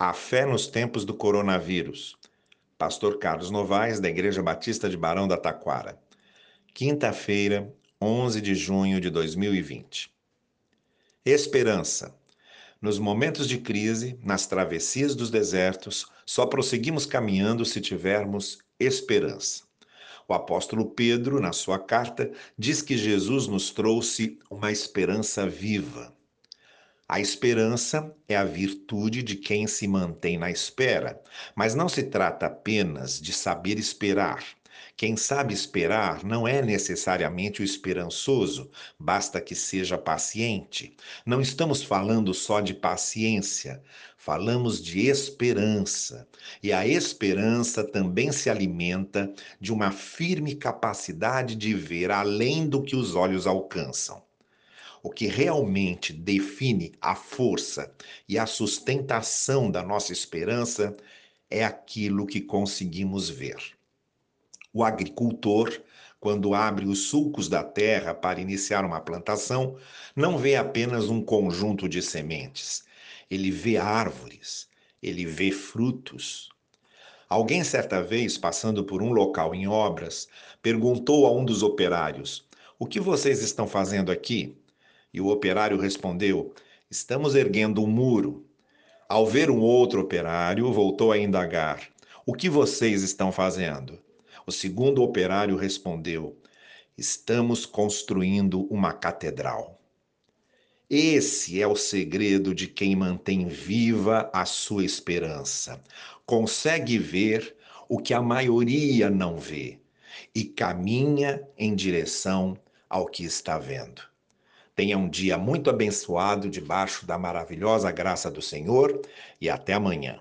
A fé nos tempos do coronavírus. Pastor Carlos Novaes, da Igreja Batista de Barão da Taquara. Quinta-feira, 11 de junho de 2020. Esperança. Nos momentos de crise, nas travessias dos desertos, só prosseguimos caminhando se tivermos esperança. O apóstolo Pedro, na sua carta, diz que Jesus nos trouxe uma esperança viva. A esperança é a virtude de quem se mantém na espera, mas não se trata apenas de saber esperar. Quem sabe esperar não é necessariamente o esperançoso, basta que seja paciente. Não estamos falando só de paciência, falamos de esperança. E a esperança também se alimenta de uma firme capacidade de ver além do que os olhos alcançam. O que realmente define a força e a sustentação da nossa esperança é aquilo que conseguimos ver. O agricultor, quando abre os sulcos da terra para iniciar uma plantação, não vê apenas um conjunto de sementes, ele vê árvores, ele vê frutos. Alguém certa vez, passando por um local em obras, perguntou a um dos operários: O que vocês estão fazendo aqui? E o operário respondeu: Estamos erguendo um muro. Ao ver um outro operário, voltou a indagar: O que vocês estão fazendo? O segundo operário respondeu: Estamos construindo uma catedral. Esse é o segredo de quem mantém viva a sua esperança. Consegue ver o que a maioria não vê e caminha em direção ao que está vendo. Tenha um dia muito abençoado debaixo da maravilhosa graça do Senhor e até amanhã.